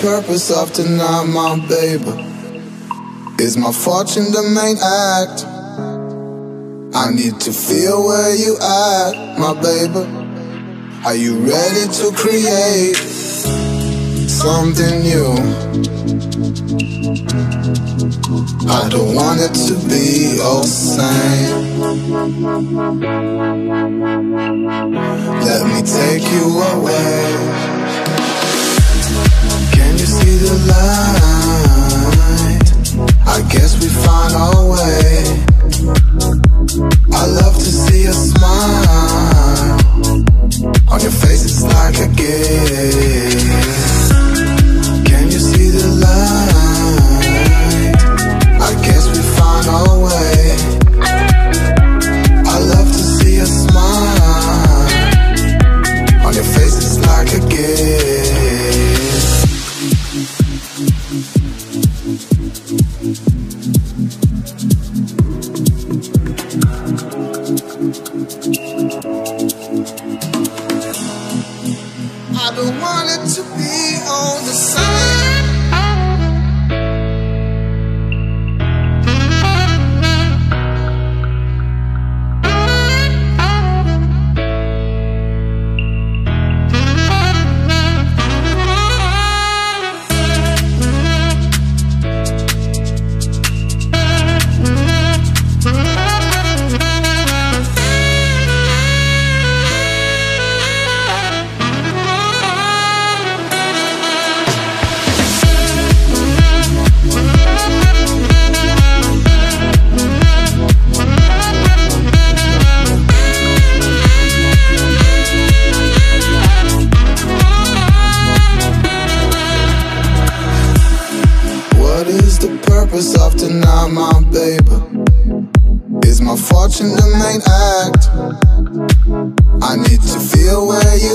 Purpose of tonight, my baby? Is my fortune the main act? I need to feel where you at, my baby. Are you ready to create something new? I don't want it to be all same. Let me take you away. See the light? I guess we find our way. I love to see a smile on your face. It's like a gift. Can you see the light? I guess we find our way.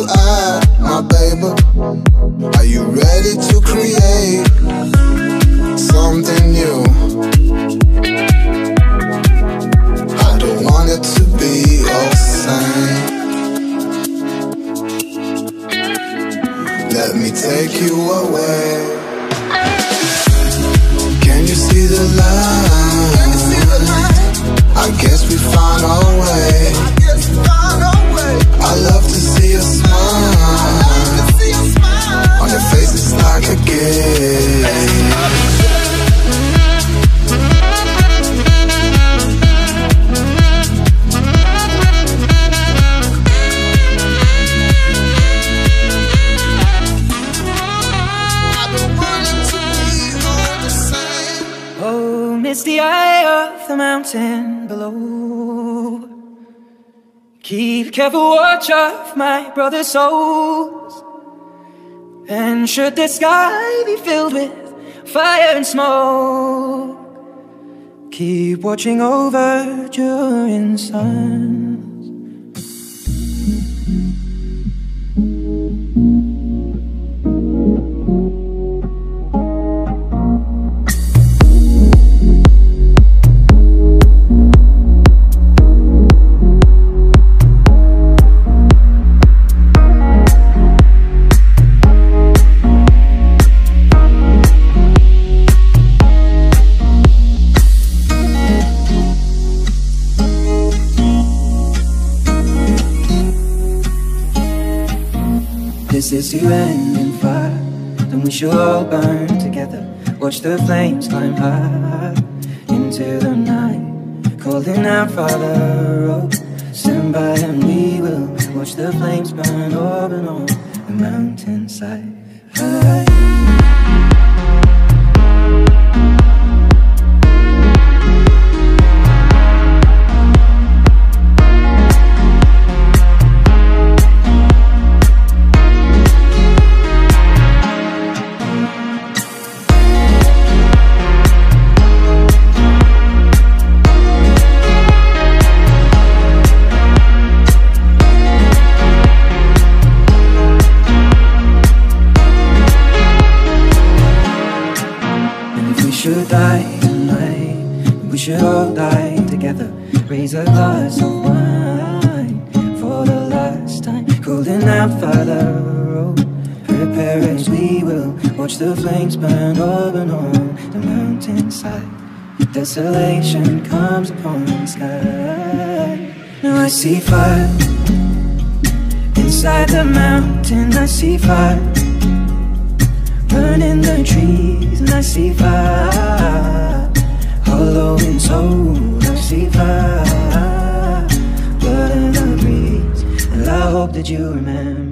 You at, my baby. My brother's souls. And should the sky be filled with fire and smoke, keep watching over Durin's sons. The flames climb high Desolation comes upon the sky. Now I see fire inside the mountain. I see fire burning the trees, and I see fire hollow in soul. I see fire blood in the breeze, and I hope that you remember.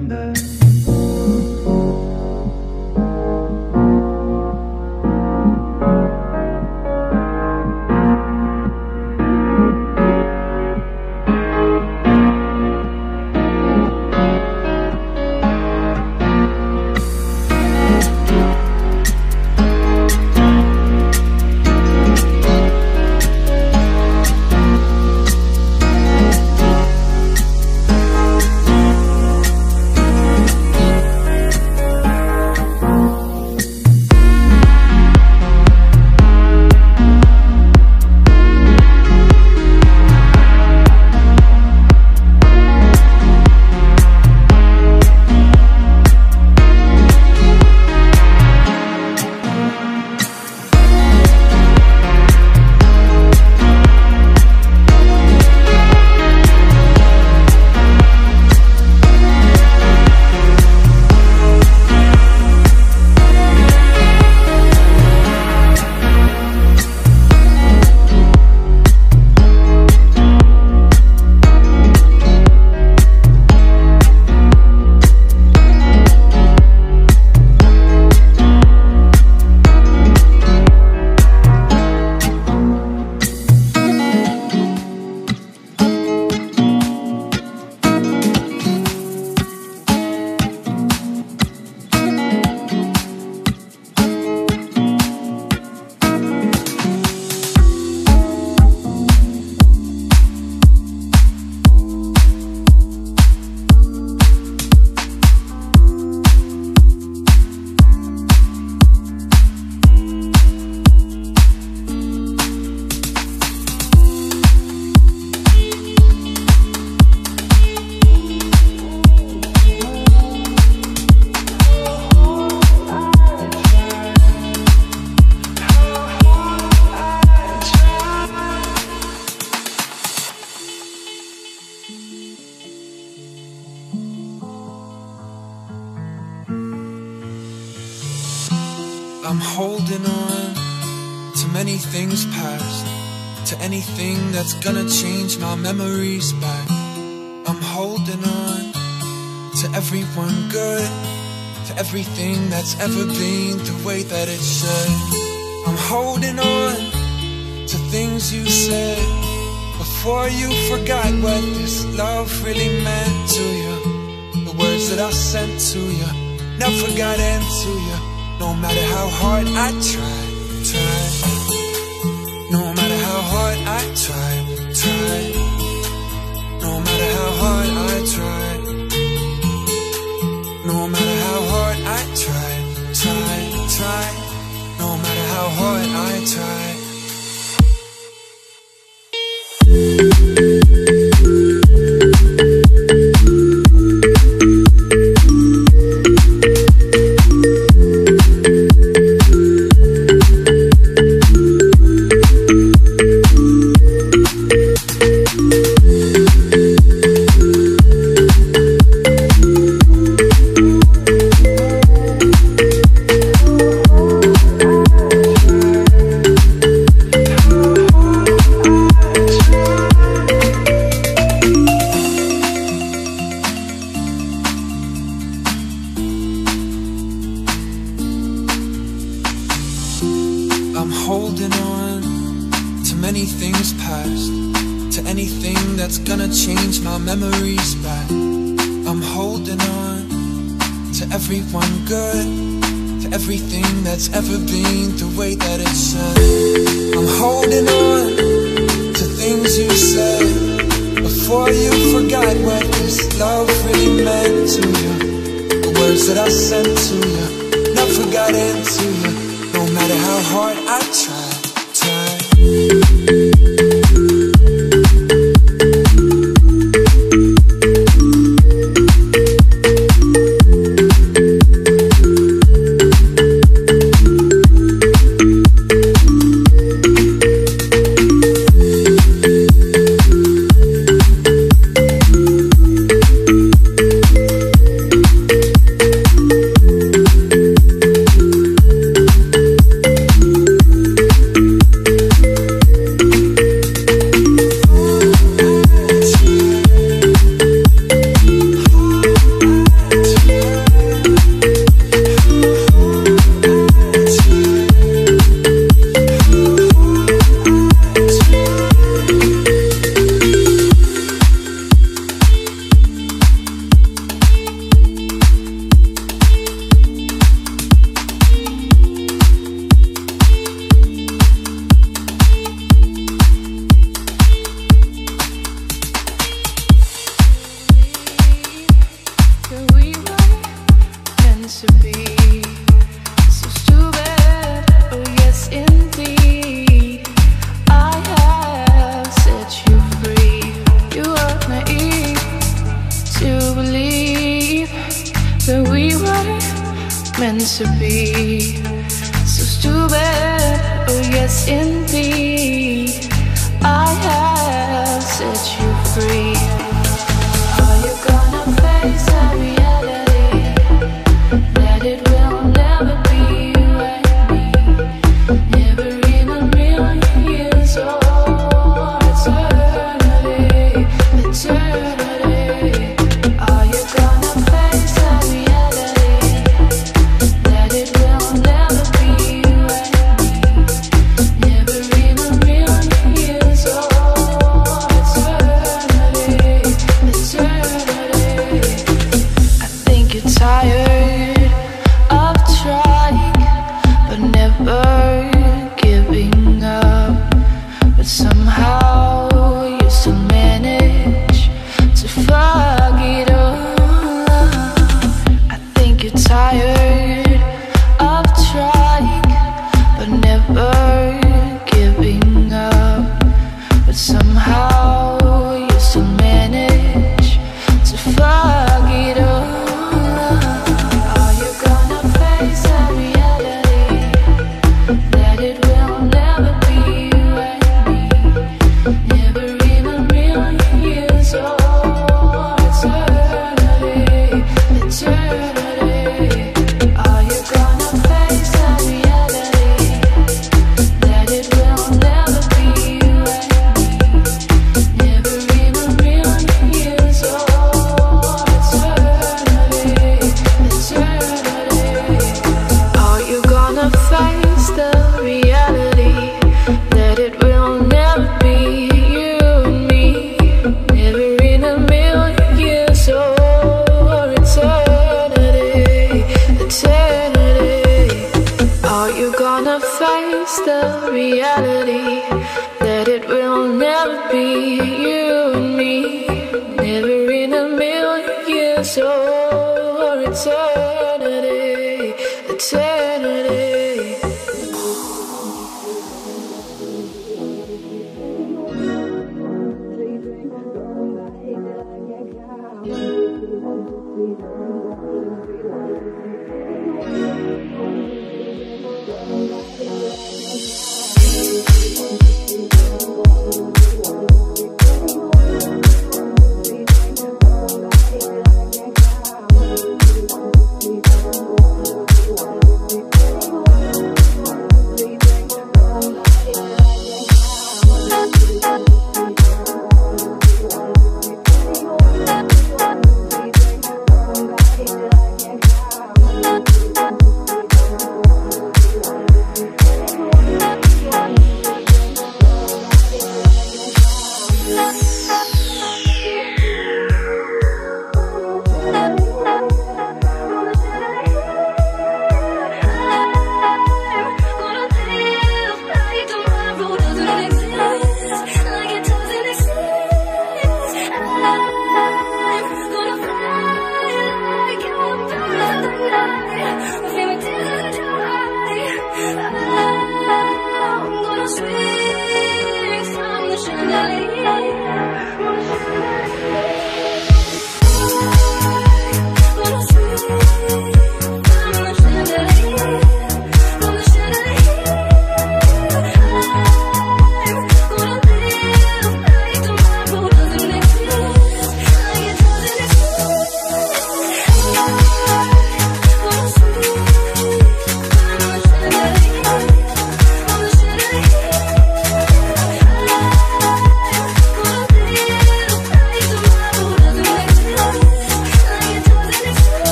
That's gonna change my memories back. I'm holding on to everyone good, to everything that's ever been the way that it should. I'm holding on to things you said before you forgot what this love really meant to you. The words that I sent to you never got into you. No matter how hard I tried. words that I sent to you, not forgotten to you, no matter how hard I try. face the reality that it will never be you and me, never in a million years old.